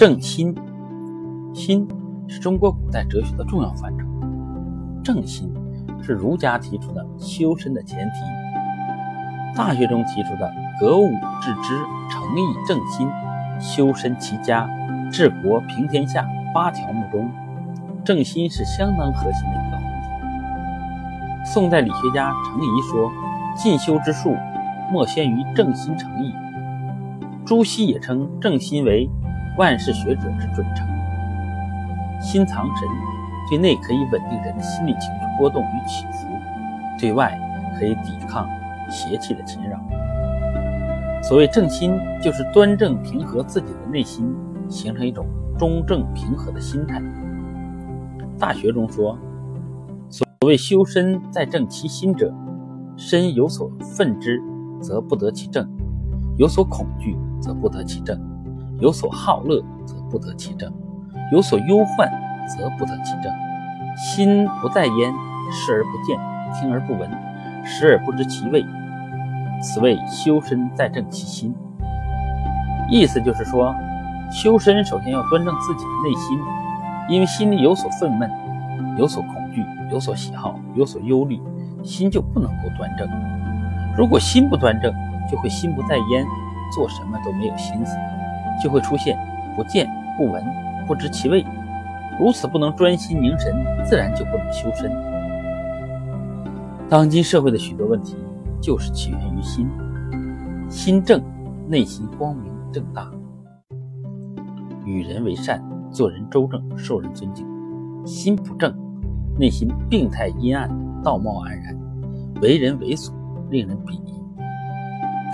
正心，心是中国古代哲学的重要范畴。正心是儒家提出的修身的前提。大学中提出的格物致知、诚意正心、修身齐家、治国平天下八条目中，正心是相当核心的一个环节。宋代理学家程颐说：“进修之术，莫先于正心诚意。”朱熹也称正心为万事学者之准绳。心藏神，对内可以稳定人的心理情绪波动与起伏，对外可以抵抗。邪气的侵扰。所谓正心，就是端正平和自己的内心，形成一种中正平和的心态。大学中说：“所谓修身在正其心者，身有所愤之，则不得其正；有所恐惧，则不得其正；有所好乐，则不得其正；有所忧患，则不得其正。心不在焉，视而不见，听而不闻，食而不知其味。”此谓修身在正其心，意思就是说，修身首先要端正自己的内心，因为心里有所愤懑，有所恐惧，有所喜好，有所忧虑，心就不能够端正。如果心不端正，就会心不在焉，做什么都没有心思，就会出现不见、不闻、不知其味。如此不能专心凝神，自然就不能修身。当今社会的许多问题。就是起源于心，心正，内心光明正大，与人为善，做人周正，受人尊敬；心不正，内心病态阴暗，道貌岸然，为人猥琐，令人鄙夷。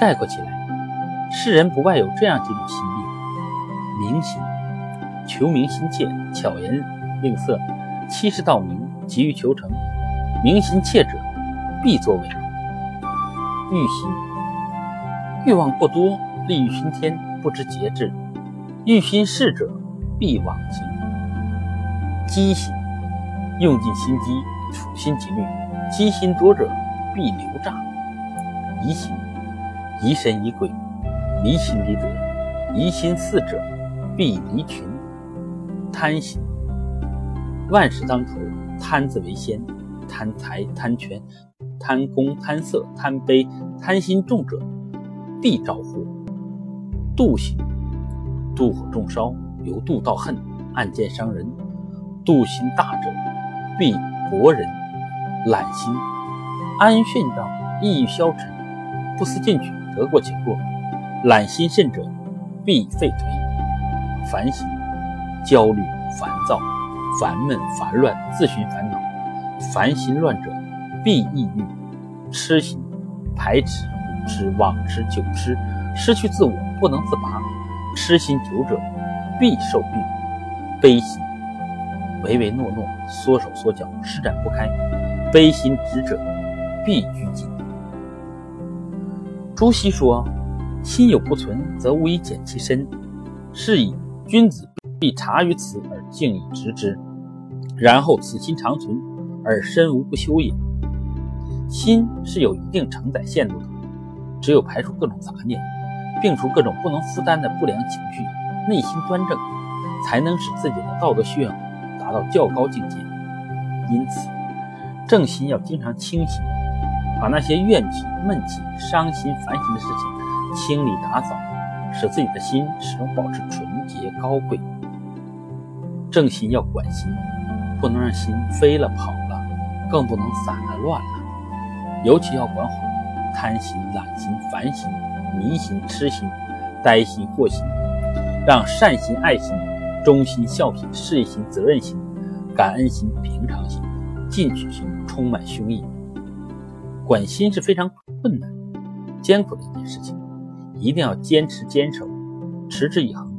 概括起来，世人不外有这样几种心病：明心，求名心切，巧言令色，欺世盗名，急于求成。明心切者，必作伪。欲心，欲望过多，利欲熏天，不知节制；欲心事者，必往行。机心，用尽心机，处心积虑；机心多者，必流诈。疑心，疑神疑鬼，离心离德；疑心似者，必离群。贪心，万事当头，贪字为先，贪财贪权。贪功、贪色、贪悲、贪心重者，必招祸。妒心，妒火中烧，由妒到恨，暗箭伤人。妒心大者，必薄人。懒心，安训道，意欲消沉，不思进取，得过且过。懒心甚者，必废颓。烦心，焦虑、烦躁、烦闷、烦乱，自寻烦恼。烦心乱者。必抑郁，痴心，排斥、无知、妄痴、久痴，失去自我，不能自拔。痴心久者，必受病。悲心，唯唯诺诺，缩手缩脚，施展不开。悲心执者，必拘谨。朱熹说：“心有不存，则无以检其身。是以君子必察于此而敬以直之，然后此心长存，而身无不修也。”心是有一定承载限度的，只有排除各种杂念，摒除各种不能负担的不良情绪，内心端正，才能使自己的道德修养达到较高境界。因此，正心要经常清醒，把那些怨气、闷气、伤心、烦心的事情清理打扫，使自己的心始终保持纯洁高贵。正心要管心，不能让心飞了跑了，更不能散了乱了。尤其要管好贪心、懒心、烦心、迷心、痴心、呆心、惑心，让善心、爱心、忠心、孝心、事业心、责任心、感恩心、平常心、进取心充满胸臆。管心是非常困难、艰苦的一件事情，一定要坚持坚守，持之以恒。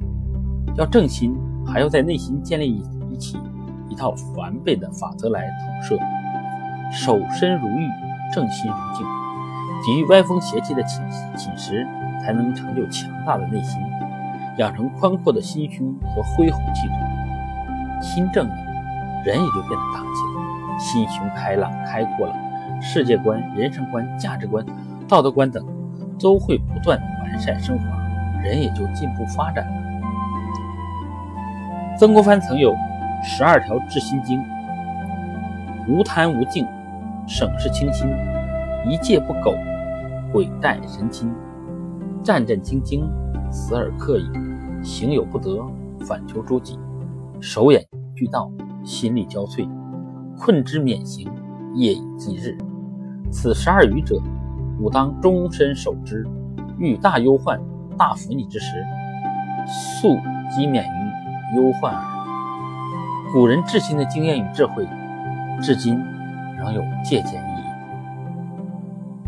要正心，还要在内心建立一一起一套完备的法则来统摄，守身如玉。正心如镜，抵御歪风邪气的侵侵蚀，才能成就强大的内心，养成宽阔的心胸和恢宏气度。心正了，人也就变得大气了，心胸开朗开阔了，世界观、人生观、价值观、道德观等都会不断完善升华，人也就进步发展了。曾国藩曾有十二条治心经：无贪无敬，省事清心，一戒不苟，鬼怠神亲，战战兢兢，死而克矣，行有不得，反求诸己，手眼俱到，心力交瘁，困之免行，夜以继日。此十二语者，吾当终身守之。遇大忧患、大福逆之时，速即免于忧患耳。古人至今的经验与智慧，至今仍有借鉴。